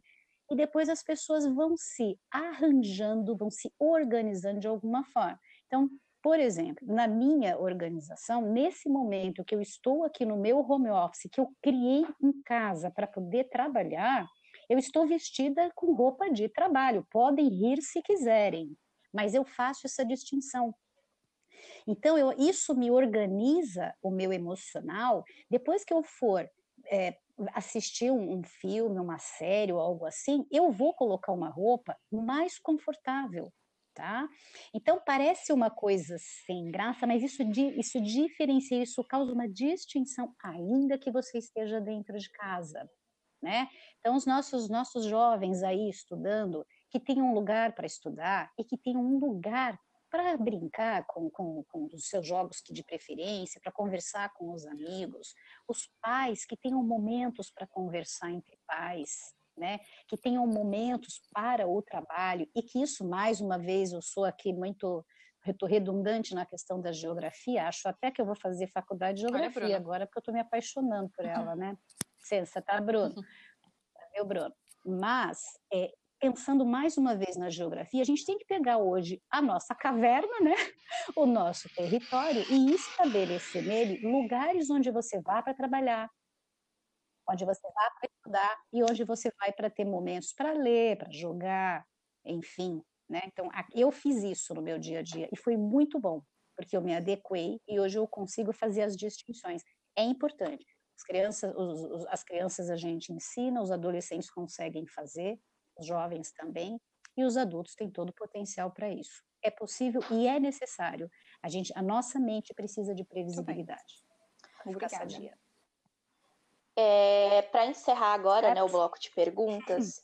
e depois as pessoas vão se arranjando, vão se organizando de alguma forma. Então, por exemplo, na minha organização, nesse momento que eu estou aqui no meu home office, que eu criei em casa para poder trabalhar, eu estou vestida com roupa de trabalho. Podem rir se quiserem, mas eu faço essa distinção. Então, eu, isso me organiza o meu emocional. Depois que eu for é, assistir um, um, filme, uma série ou algo assim, eu vou colocar uma roupa mais confortável, tá? Então, parece uma coisa sem graça, mas isso, isso diferencia, isso causa uma distinção, ainda que você esteja dentro de casa, né? Então, os nossos, nossos jovens aí estudando, que tenham um lugar para estudar e que tenham um lugar para brincar com, com, com os seus jogos de preferência, para conversar com os amigos, os pais que tenham momentos para conversar entre pais, né? Que tenham momentos para o trabalho e que isso, mais uma vez, eu sou aqui muito redundante na questão da geografia, acho até que eu vou fazer faculdade de geografia Olha, agora, porque eu estou me apaixonando por ela, né? Licença, tá, Bruno? Meu Bruno? Mas é, pensando mais uma vez na geografia, a gente tem que pegar hoje a nossa caverna, né? o nosso território, e estabelecer nele lugares onde você vá para trabalhar, onde você vá para estudar e onde você vai para ter momentos para ler, para jogar, enfim. Né? Então, eu fiz isso no meu dia a dia e foi muito bom, porque eu me adequei e hoje eu consigo fazer as distinções. É importante. As crianças, os, os, as crianças a gente ensina, os adolescentes conseguem fazer, os jovens também, e os adultos têm todo o potencial para isso. É possível e é necessário. A gente, a nossa mente precisa de previsibilidade. Obrigada. É, para encerrar agora, né, o bloco de perguntas,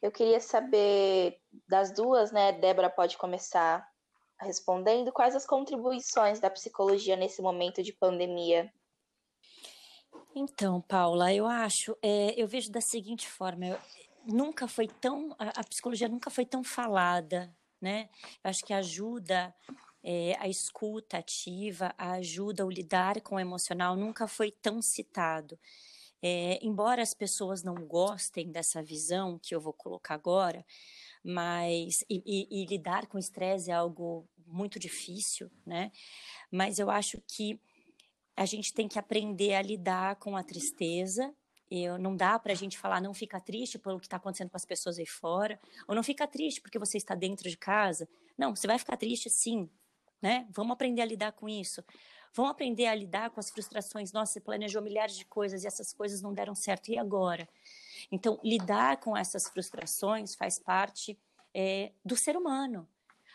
eu queria saber das duas, né, Débora pode começar respondendo, quais as contribuições da psicologia nesse momento de pandemia? Então, Paula, eu acho, é, eu vejo da seguinte forma, eu, nunca foi tão a, a, psicologia nunca foi tão falada, né? Eu acho que ajuda é, a escuta ativa, ajuda o lidar com o emocional nunca foi tão citado. É, embora as pessoas não gostem dessa visão que eu vou colocar agora, mas e, e, e lidar com estresse é algo muito difícil, né? Mas eu acho que a gente tem que aprender a lidar com a tristeza eu, não dá para a gente falar, não fica triste pelo que está acontecendo com as pessoas aí fora, ou não fica triste porque você está dentro de casa. Não, você vai ficar triste sim, né? Vamos aprender a lidar com isso. Vamos aprender a lidar com as frustrações. Nossa, você planejou milhares de coisas e essas coisas não deram certo. E agora? Então, lidar com essas frustrações faz parte é, do ser humano.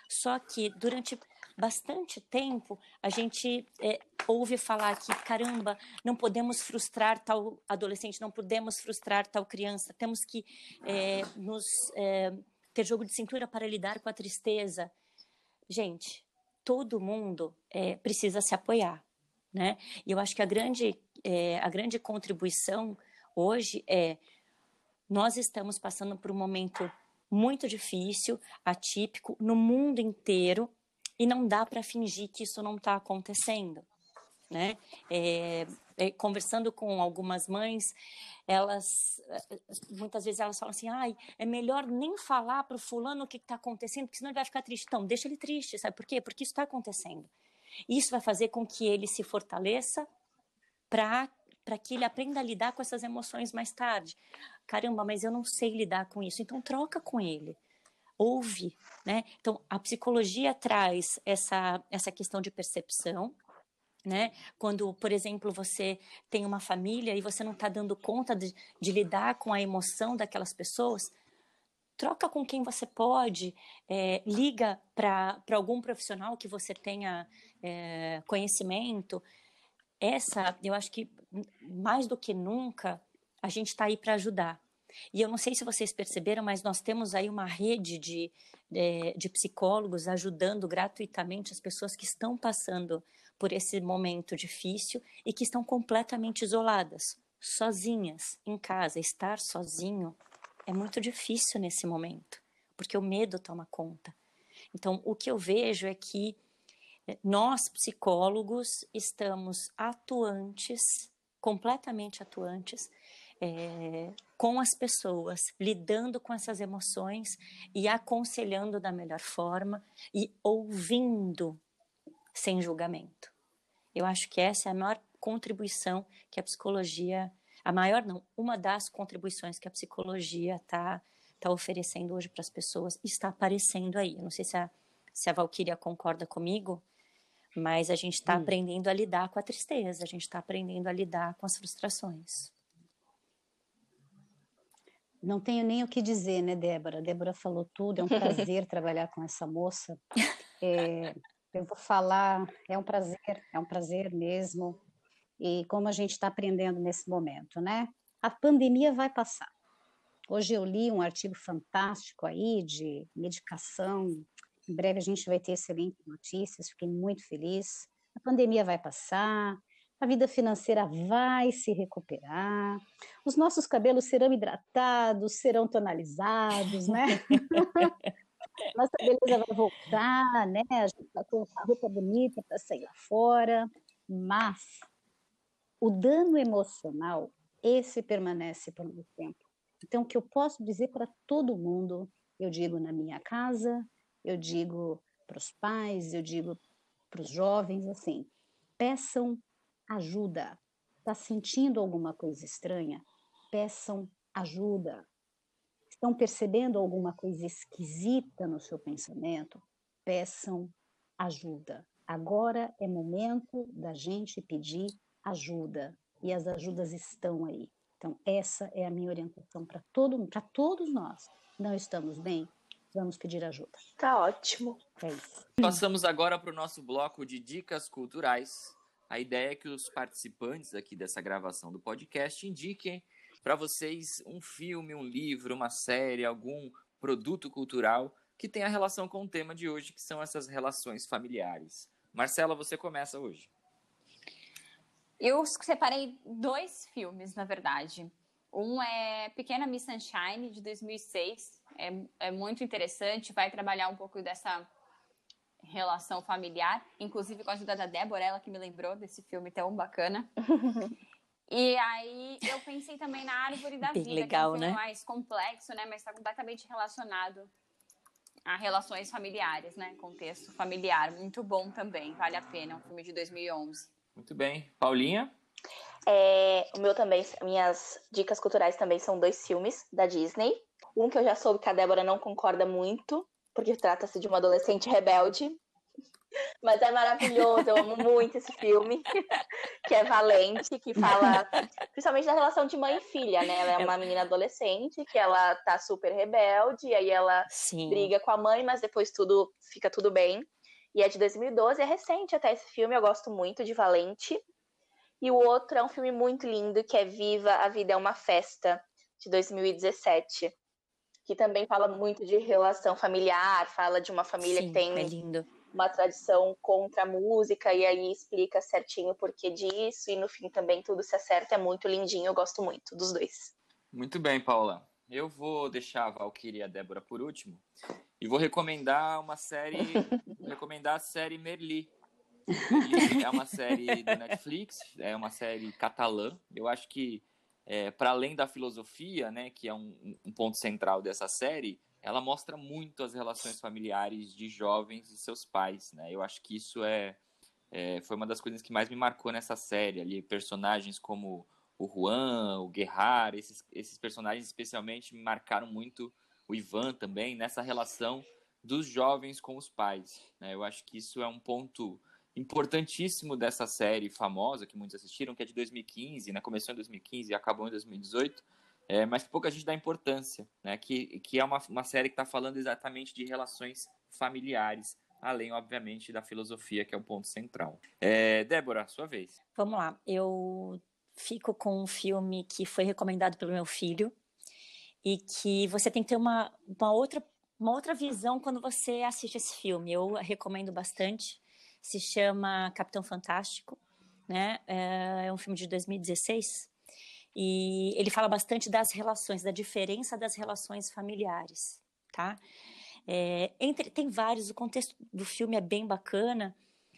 Só que durante bastante tempo a gente é, ouve falar que, caramba, não podemos frustrar tal adolescente, não podemos frustrar tal criança, temos que é, nos é, ter jogo de cintura para lidar com a tristeza. Gente, todo mundo precisa se apoiar, né? E eu acho que a grande, a grande contribuição hoje é nós estamos passando por um momento muito difícil, atípico, no mundo inteiro, e não dá para fingir que isso não está acontecendo. Né? É, é, conversando com algumas mães, elas muitas vezes elas falam assim, ai, é melhor nem falar para o fulano o que está acontecendo, porque senão ele vai ficar triste. Então, deixa ele triste, sabe por quê? Porque isso está acontecendo. Isso vai fazer com que ele se fortaleça para para que ele aprenda a lidar com essas emoções mais tarde. Caramba, mas eu não sei lidar com isso. Então troca com ele. Ouve, né? Então a psicologia traz essa essa questão de percepção, né? Quando, por exemplo, você tem uma família e você não está dando conta de, de, lidar com a emoção daquelas pessoas, troca com quem você pode, é, liga para algum profissional que você tenha é, conhecimento. Essa, eu acho que mais do que nunca, a gente está aí para ajudar. E eu não sei se vocês perceberam, mas nós temos aí uma rede de, de, de, psicólogos ajudando gratuitamente as pessoas que estão passando por esse momento difícil e que estão completamente isoladas, sozinhas em casa. Estar sozinho é muito difícil nesse momento, porque o medo toma conta. Então, o que eu vejo é que nós, psicólogos, estamos atuantes completamente atuantes é, com as pessoas, lidando com essas emoções e aconselhando da melhor forma e ouvindo sem julgamento. Eu acho que essa é a maior contribuição que a psicologia, a maior não, uma das contribuições que a psicologia está tá oferecendo hoje para as pessoas está aparecendo aí. Eu não sei se a, se a Valquíria concorda comigo, mas a gente está hum. aprendendo a lidar com a tristeza, a gente está aprendendo a lidar com as frustrações. Não tenho nem o que dizer, né, Débora? Débora falou tudo, é um prazer trabalhar com essa moça. É, eu vou falar, é um prazer, é um prazer mesmo. E como a gente está aprendendo nesse momento, né? A pandemia vai passar. Hoje eu li um artigo fantástico aí de medicação em breve a gente vai ter excelentes notícias, fiquei muito feliz. A pandemia vai passar, a vida financeira vai se recuperar, os nossos cabelos serão hidratados, serão tonalizados, né? Nossa beleza vai voltar, né? A gente vai colocar roupa bonita para sair lá fora, mas o dano emocional, esse permanece por muito tempo. Então, o que eu posso dizer para todo mundo, eu digo na minha casa, eu digo para os pais, eu digo para os jovens, assim, peçam ajuda. Está sentindo alguma coisa estranha? Peçam ajuda. Estão percebendo alguma coisa esquisita no seu pensamento? Peçam ajuda. Agora é momento da gente pedir ajuda e as ajudas estão aí. Então essa é a minha orientação para todo para todos nós. Não estamos bem? vamos pedir ajuda. Tá ótimo. É isso. Passamos agora para o nosso bloco de dicas culturais. A ideia é que os participantes aqui dessa gravação do podcast indiquem para vocês um filme, um livro, uma série, algum produto cultural que tenha relação com o tema de hoje, que são essas relações familiares. Marcela, você começa hoje. Eu separei dois filmes, na verdade. Um é Pequena Miss Sunshine, de 2006, é, é muito interessante, vai trabalhar um pouco dessa relação familiar, inclusive com a ajuda da Débora, ela que me lembrou desse filme tão bacana. e aí eu pensei também na Árvore da Bem Vida, legal, que é um filme né? mais complexo, né, mas está completamente relacionado a relações familiares, né, contexto familiar, muito bom também, vale a pena, é um filme de 2011. Muito bem. Paulinha? É, o meu também, minhas dicas culturais também são dois filmes da Disney. Um que eu já soube que a Débora não concorda muito, porque trata-se de uma adolescente rebelde. Mas é maravilhoso, eu amo muito esse filme, que é Valente, que fala principalmente da relação de mãe e filha, né? Ela é uma menina adolescente que ela tá super rebelde, e aí ela Sim. briga com a mãe, mas depois tudo fica tudo bem. E é de 2012, é recente até esse filme, eu gosto muito de Valente. E o outro é um filme muito lindo, que é Viva, a Vida é uma Festa, de 2017 que também fala muito de relação familiar, fala de uma família Sim, que tem é uma tradição contra a música, e aí explica certinho o porquê disso, e no fim também tudo se acerta, é muito lindinho, eu gosto muito dos dois. Muito bem, Paula. Eu vou deixar a Valkyrie e a Débora por último, e vou recomendar uma série, recomendar a série Merli. Merli é uma série do Netflix, é uma série catalã, eu acho que é, para além da filosofia, né, que é um, um, ponto central dessa série, ela mostra muito as relações familiares de jovens e seus pais, né? Eu acho que isso é, é foi uma das coisas que mais me marcou nessa série ali, personagens como o Juan, o Guerrar, esses, esses personagens especialmente me marcaram muito, o Ivan também, nessa relação dos jovens com os pais. Né? Eu acho que isso é um ponto importantíssimo dessa série famosa que muitos assistiram, que é de 2015, né? começou em 2015 e acabou em 2018, é, mas pouca gente dá importância, né? que, que é uma, uma série que está falando exatamente de relações familiares, além, obviamente, da filosofia, que é o ponto central. É, Débora, sua vez. Vamos lá, eu fico com um filme que foi recomendado pelo meu filho e que você tem que ter uma, uma outra uma outra visão quando você assiste esse filme. Eu recomendo bastante se chama Capitão Fantástico, né? É, é um filme de 2016 e ele fala bastante das relações, da diferença das relações familiares, tá? É, entre, tem vários, o contexto do filme é bem bacana,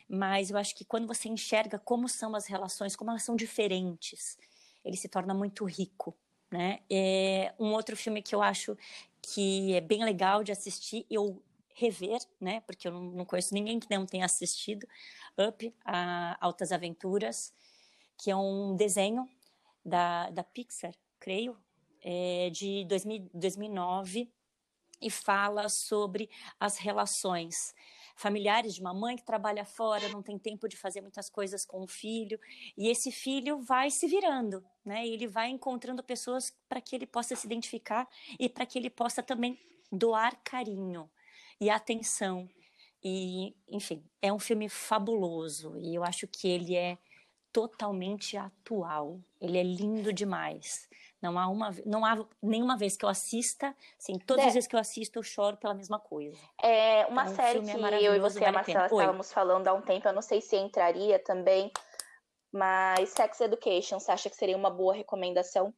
mas eu acho que quando você enxerga como são as relações, como elas são diferentes, ele se torna muito rico, né? É um outro filme que eu acho que é bem legal de assistir, eu rever, né? Porque eu não, conheço ninguém que não tenha assistido Up, a Altas Aventuras, que é um desenho da, da Pixar, creio, é, de 2000, 2009 e fala sobre as relações familiares de uma mãe que trabalha fora, não tem tempo de fazer muitas coisas com o filho, e esse filho vai se virando, né? Ele vai encontrando pessoas para que ele possa se identificar e para que ele possa também doar carinho e atenção. E, enfim, é um filme fabuloso e eu acho que ele é totalmente atual. Ele é lindo demais. Não há uma, não há nenhuma vez que eu assista, assim, todas as vezes que eu assisto eu choro pela mesma coisa. É uma então, série que é eu e você, a Marcela, estávamos falando há um tempo, eu não sei se entraria também, mas Sex Education, você acha que seria uma boa recomendação?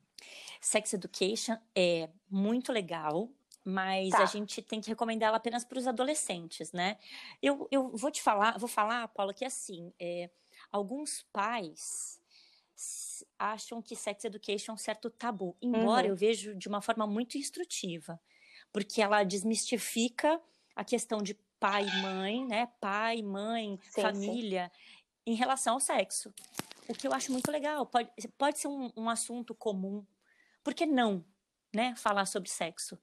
Sex Education é muito legal, mas tá. a gente tem que recomendar ela apenas para os adolescentes, né? Eu, eu vou te falar, vou falar, Paula, que assim, é, alguns pais acham que sex education é um certo tabu, embora uhum. eu vejo de uma forma muito instrutiva, porque ela desmistifica a questão de pai e mãe, né? Pai, mãe, sim, família, sim. em relação ao sexo. O que eu acho muito legal. Pode, pode ser um, um assunto comum. Por que não? Né, falar sobre sexo.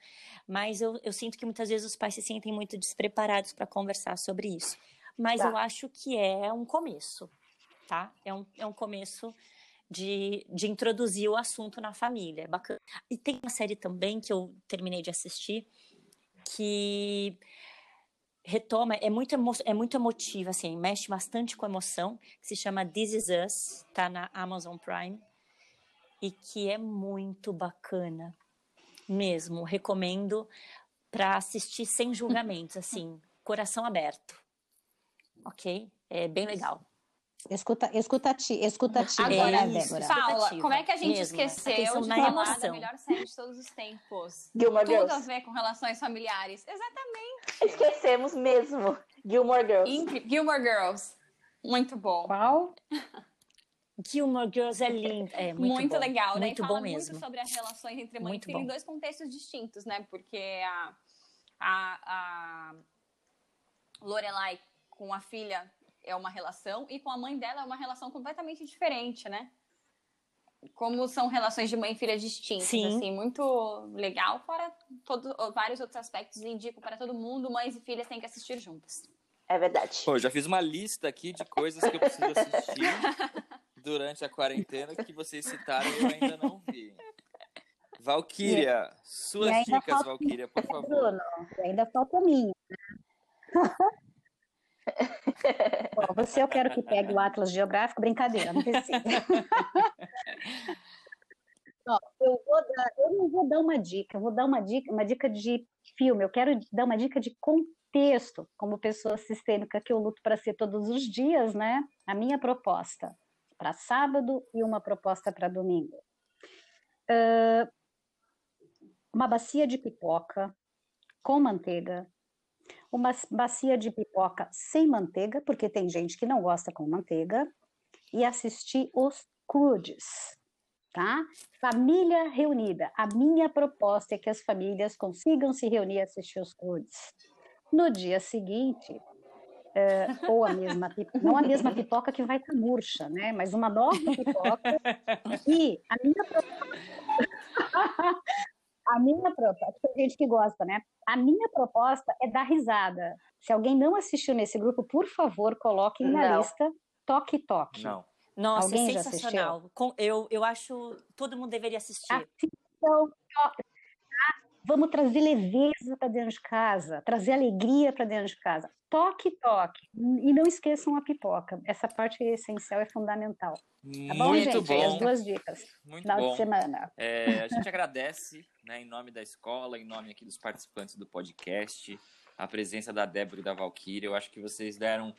Mas eu, eu sinto que muitas vezes os pais se sentem muito despreparados para conversar sobre isso. Mas tá. eu acho que é um começo, tá? É um, é um começo de, de introduzir o assunto na família. É bacana. E tem uma série também que eu terminei de assistir que retoma, é muito, emo, é muito emotiva, assim, mexe bastante com emoção, que se chama This Is Us, tá na Amazon Prime, e que é muito bacana mesmo. Recomendo para assistir sem julgamentos, assim, coração aberto. Ok? É bem legal. Escuta, escutati, escutativa, Agora, né, Débora? Paula, como é que a gente mesmo. esqueceu de falar emoção. da melhor série de todos os tempos? Gilmore Tudo Girls. a ver com relações familiares. Exatamente. Esquecemos mesmo. Gilmore Girls. Incri Gilmore Girls. Muito bom. Qual? Gilmore Girls é lindo, é muito, muito bom. legal, né? Muito bom mesmo. Muito sobre as relações entre mãe muito e filho bom. em dois contextos distintos, né? Porque a, a, a Lorelai com a filha é uma relação e com a mãe dela é uma relação completamente diferente, né? Como são relações de mãe e filha distintas, Sim. assim, muito legal, fora todo, vários outros aspectos, indico para todo mundo, mães e filhas têm que assistir juntas. É verdade. Pô, já fiz uma lista aqui de coisas que eu preciso assistir durante a quarentena que vocês citaram e eu ainda não vi. Valquíria, suas dicas, falta... Valquíria, por favor. Bruno, ainda falta a minha. Né? Bom, você eu quero que pegue o Atlas Geográfico, brincadeira, não precisa. eu, vou dar, eu não vou dar uma dica, eu vou dar uma dica, uma dica de filme, eu quero dar uma dica de contexto, como pessoa sistêmica que eu luto para ser todos os dias, né? A minha proposta para sábado e uma proposta para domingo. Uh, uma bacia de pipoca com manteiga, uma bacia de pipoca sem manteiga, porque tem gente que não gosta com manteiga, e assistir os Croods, tá? Família reunida. A minha proposta é que as famílias consigam se reunir e assistir os Croods. No dia seguinte, é, ou a mesma pipoca, não a mesma pipoca que vai estar murcha, né? Mas uma nova pipoca. E a minha proposta. a minha proposta, tem gente que gosta, né? A minha proposta é dar risada. Se alguém não assistiu nesse grupo, por favor, coloque na não. lista Toque Toque. Não. Nossa, é Alguém é sensacional. Eu, eu acho todo mundo deveria assistir. Assistam, Vamos trazer leveza para dentro de casa, trazer alegria para dentro de casa. Toque, toque. E não esqueçam a pipoca. Essa parte é essencial, é fundamental. Tá bom, Muito gente? Bom. As duas dicas. Muito Final bom. de semana. É, a gente agradece, né, em nome da escola, em nome aqui dos participantes do podcast, a presença da Débora e da Valquíria. Eu acho que vocês deram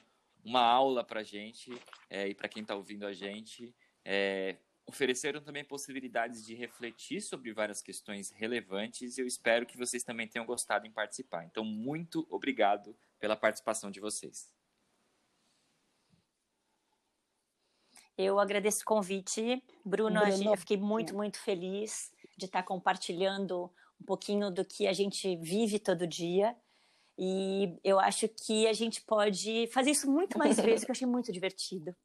uma aula para gente é, e para quem está ouvindo a gente. É, ofereceram também possibilidades de refletir sobre várias questões relevantes e eu espero que vocês também tenham gostado em participar. Então, muito obrigado pela participação de vocês. Eu agradeço o convite, Bruno. Bruno. Eu fiquei muito, muito feliz de estar compartilhando um pouquinho do que a gente vive todo dia. E eu acho que a gente pode fazer isso muito mais vezes, que eu achei muito divertido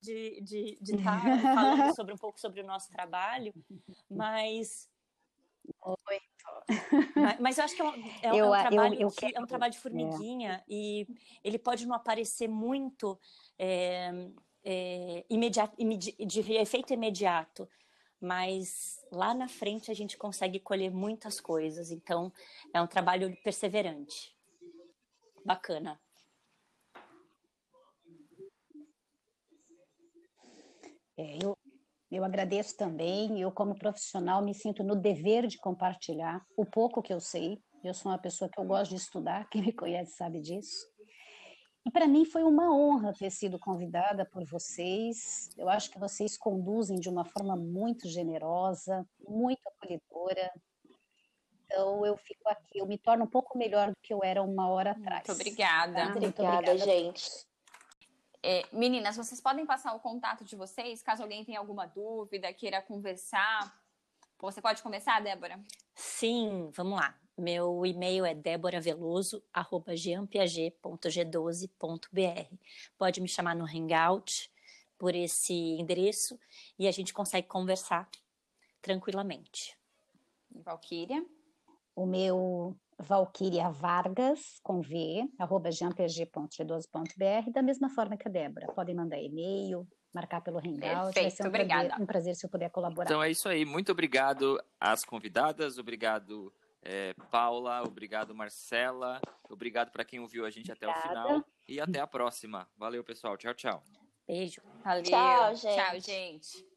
de, de, de estar tá falando sobre um pouco sobre o nosso trabalho, mas mas, mas eu acho que é um, é, eu, é um trabalho, eu, eu quero, é um trabalho de formiguinha é. e ele pode não aparecer muito é, é, imediato, de efeito imediato, mas lá na frente a gente consegue colher muitas coisas. Então é um trabalho perseverante. Bacana. É, eu, eu agradeço também, eu como profissional me sinto no dever de compartilhar o pouco que eu sei. Eu sou uma pessoa que eu gosto de estudar, quem me conhece sabe disso. E para mim foi uma honra ter sido convidada por vocês. Eu acho que vocês conduzem de uma forma muito generosa, muito acolhedora. Então eu fico aqui, eu me torno um pouco melhor do que eu era uma hora atrás. Muito obrigada. Tá? Muito obrigada, gente. É, meninas, vocês podem passar o contato de vocês, caso alguém tenha alguma dúvida, queira conversar. Você pode começar, Débora? Sim, vamos lá. Meu e-mail é deboraveloso.jeanpiaget.g12.br. Pode me chamar no Hangout por esse endereço e a gente consegue conversar tranquilamente. Valquíria? O meu Valquíria Vargas, com V, arroba jeanpg.g12.br, da mesma forma que a Débora. Podem mandar e-mail, marcar pelo Hangout. Perfeito, Vai um obrigada. Prazer, um prazer se eu puder colaborar. Então é isso aí. Muito obrigado às convidadas, obrigado é, Paula, obrigado Marcela, obrigado para quem ouviu a gente Obrigada. até o final e até a próxima. Valeu, pessoal. Tchau, tchau. Beijo. Valeu. Tchau, gente. Tchau, gente.